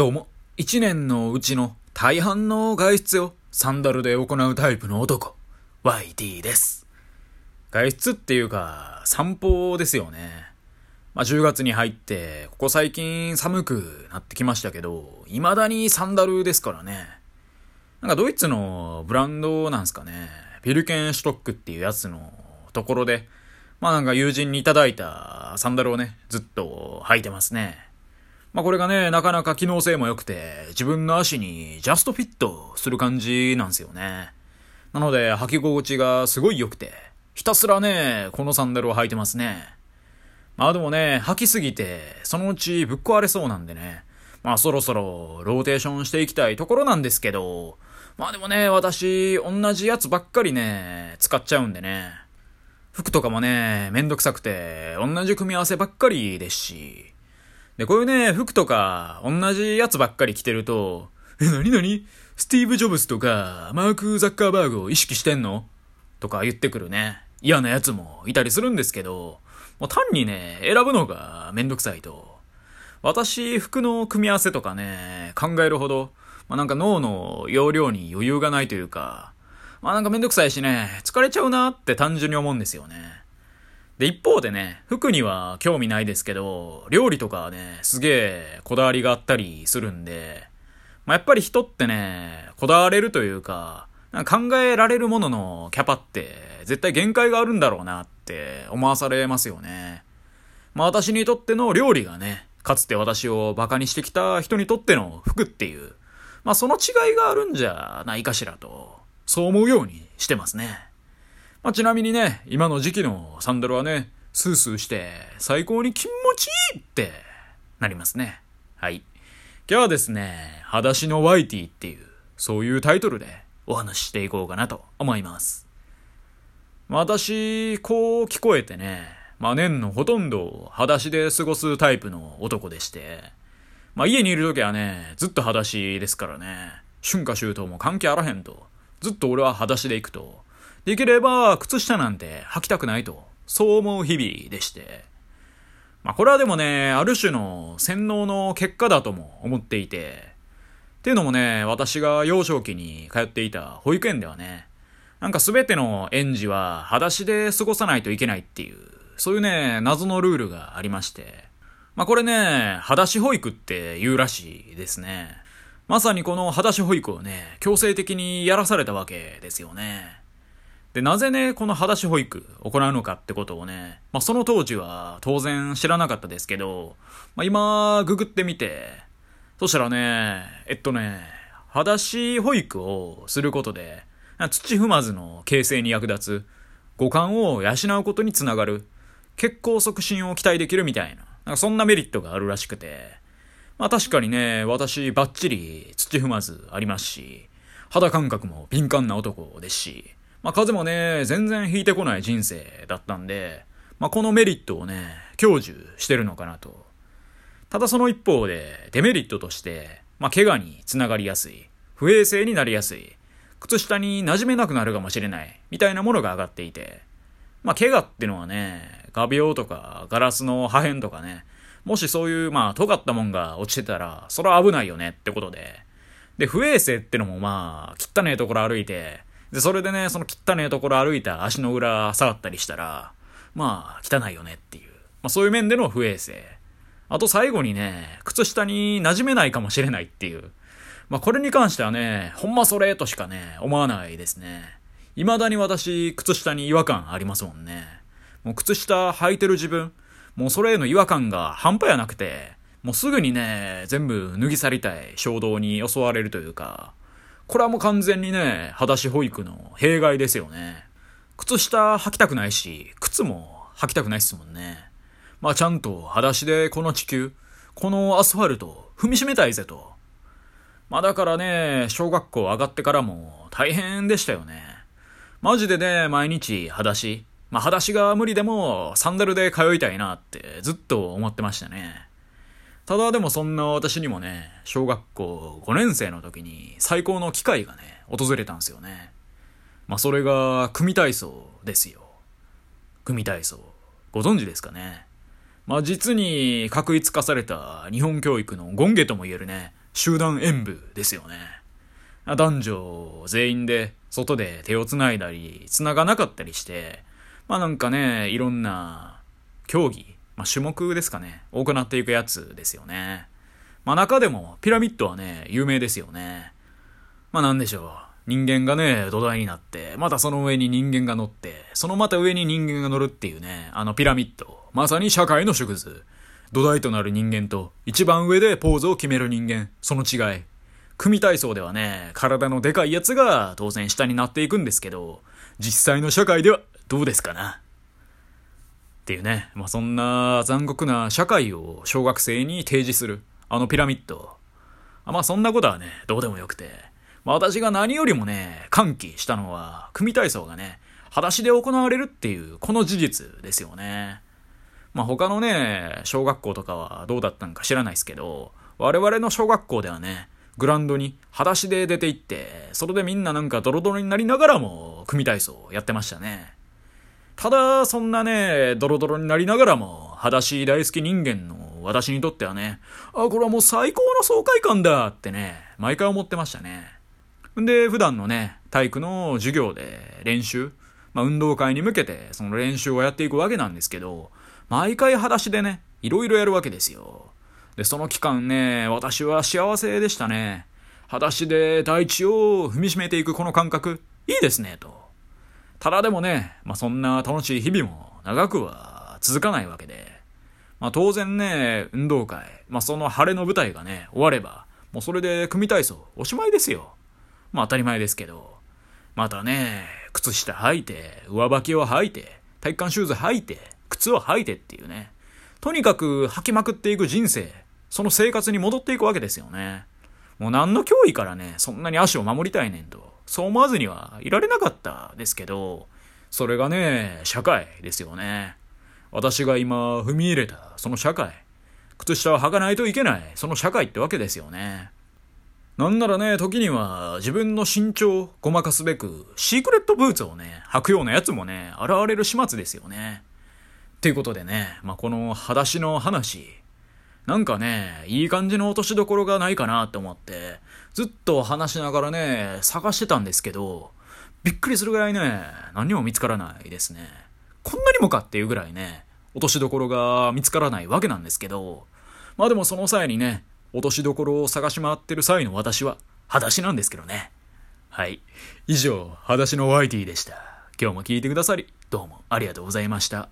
どうも、一年のうちの大半の外出をサンダルで行うタイプの男、YT です。外出っていうか、散歩ですよね。まあ、10月に入って、ここ最近寒くなってきましたけど、未だにサンダルですからね。なんかドイツのブランドなんすかね。ビルケンシュトックっていうやつのところで、まあなんか友人にいただいたサンダルをね、ずっと履いてますね。まあこれがね、なかなか機能性も良くて、自分の足にジャストフィットする感じなんですよね。なので履き心地がすごい良くて、ひたすらね、このサンダルを履いてますね。まあでもね、履きすぎて、そのうちぶっ壊れそうなんでね、まあそろそろローテーションしていきたいところなんですけど、まあでもね、私、同じやつばっかりね、使っちゃうんでね。服とかもね、めんどくさくて、同じ組み合わせばっかりですし。で、こういうね、服とか、同じやつばっかり着てると、え、なになにスティーブ・ジョブズとか、マーク・ザッカーバーグを意識してんの？とか言ってくるね、嫌なやつもいたりするんですけど、もう単にね、選ぶのがめんどくさいと。私、服の組み合わせとかね、考えるほど、まあ、なんか脳の容量に余裕がないというか、まあなんかめんどくさいしね、疲れちゃうなって単純に思うんですよね。で、一方でね、服には興味ないですけど、料理とかはね、すげえこだわりがあったりするんで、まあ、やっぱり人ってね、こだわれるというか、か考えられるもののキャパって絶対限界があるんだろうなって思わされますよね。まあ私にとっての料理がね、かつて私を馬鹿にしてきた人にとっての服っていう、まあその違いがあるんじゃないかしらと、そう思うようにしてますね。まあちなみにね、今の時期のサンダルはね、スースーして最高に気持ちいいってなりますね。はい。今日はですね、裸足のワイティっていう、そういうタイトルでお話ししていこうかなと思います。私、こう聞こえてね、まあ年のほとんど裸足で過ごすタイプの男でして、まあ家にいる時はね、ずっと裸足ですからね、春夏秋冬も関係あらへんと、ずっと俺は裸足で行くと、できれば靴下なんて履きたくないと、そう思う日々でして、まあこれはでもね、ある種の洗脳の結果だとも思っていて、っていうのもね、私が幼少期に通っていた保育園ではね、なんかすべての園児は裸足で過ごさないといけないっていう、そういうね、謎のルールがありまして、まあこれね、裸足保育って言うらしいですね。まさにこの裸足保育をね、強制的にやらされたわけですよね。で、なぜね、この裸足保育行うのかってことをね、まあその当時は当然知らなかったですけど、まあ今、ググってみて、そしたらね、えっとね、裸足保育をすることで、土踏まずの形成に役立つ、五感を養うことにつながる、血行促進を期待できるみたいな、なんかそんなメリットがあるらしくて、まあ確かにね、私バッチリ土踏まずありますし、肌感覚も敏感な男ですし、まあ風もね、全然引いてこない人生だったんで、まあこのメリットをね、享受してるのかなと。ただその一方で、デメリットとして、まあ怪我につながりやすい、不衛生になりやすい、靴下に馴染めなくなるかもしれない、みたいなものが上がっていて、まあ怪我ってのはね、画鋲とかガラスの破片とかね、もしそういうまあ尖ったもんが落ちてたら、それは危ないよねってことで、で、不衛生ってのもまあ、汚ねえところ歩いて、で、それでね、その汚ねえところ歩いた足の裏触ったりしたら、まあ、汚いよねっていう。まあそういう面での不衛生。あと最後にね、靴下に馴染めないかもしれないっていう。まあこれに関してはね、ほんまそれとしかね、思わないですね。未だに私、靴下に違和感ありますもんね。もう靴下履いてる自分、もうそれへの違和感が半端やなくて、もうすぐにね、全部脱ぎ去りたい衝動に襲われるというか、これはもう完全にね、裸足保育の弊害ですよね。靴下履きたくないし、靴も履きたくないっすもんね。まあちゃんと裸足でこの地球、このアスファルト踏みしめたいぜと。まあだからね、小学校上がってからも大変でしたよね。マジでね、毎日裸足。まあ裸足が無理でもサンダルで通いたいなってずっと思ってましたね。ただでもそんな私にもね、小学校5年生の時に最高の機会がね、訪れたんですよね。まあそれが組体操ですよ。組体操。ご存知ですかね？まあ実に確一化された日本教育の権下とも言えるね、集団演舞ですよね。男女全員で外で手を繋いだり、繋がなかったりして、まあなんかね、いろんな競技、まあ種目ですかね、行っていくやつですよね。まあ中でもピラミッドはね、有名ですよね。まあなんでしょう。人間がね、土台になって、またその上に人間が乗って、そのまた上に人間が乗るっていうね、あのピラミッド。まさに社会の縮図。土台となる人間と、一番上でポーズを決める人間。その違い。組体操ではね、体のでかいやつが当然下になっていくんですけど、実際の社会ではどうですかなっていうね、まあ、そんな残酷な社会を小学生に提示する、あのピラミッド。あまあそんなことはね、どうでもよくて。まあ私が何よりもね、歓喜したのは、組体操がね、裸足で行われるっていう、この事実ですよね。まあ他のね、小学校とかはどうだったんか知らないですけど、我々の小学校ではね、グラウンドに裸足で出て行って、それでみんななんかドロドロになりながらも、組体操やってましたね。ただ、そんなね、ドロドロになりながらも、裸足大好き人間の私にとってはね、あ、これはもう最高の爽快感だってね、毎回思ってましたね。んで、普段のね、体育の授業で練習、まあ運動会に向けてその練習をやっていくわけなんですけど、毎回裸足でね、いろいろやるわけですよ。で、その期間ね、私は幸せでしたね。裸足で大地を踏みしめていくこの感覚、いいですね、と。ただでもね、まあ、そんな楽しい日々も長くは続かないわけで。まあ、当然ね、運動会、まあ、その晴れの舞台がね、終われば、もうそれで組体操、おしまいですよ。まあ、当たり前ですけど。またね、靴下履いて、上履きを履いて、体育館シューズ履いて、靴を履いてっていうね。とにかく履きまくっていく人生、その生活に戻っていくわけですよね。もう何の脅威からね、そんなに足を守りたいねんと、そう思わずにはいられなかったですけど、それがね、社会ですよね。私が今踏み入れた、その社会。靴下を履かないといけない、その社会ってわけですよね。なんならね、時には自分の身長をごまかすべく、シークレットブーツをね、履くようなやつもね、現れる始末ですよね。っていうことでね、まあ、この裸足の話、なんかね、いい感じの落としどころがないかなって思って、ずっと話しながらね、探してたんですけど、びっくりするぐらいね、何にも見つからないですね。こんなにもかっていうぐらいね、落としどころが見つからないわけなんですけど、まあでもその際にね、落としどころを探し回ってる際の私は、裸足なんですけどね。はい。以上、裸足のワイティでした。今日も聞いてくださり、どうもありがとうございました。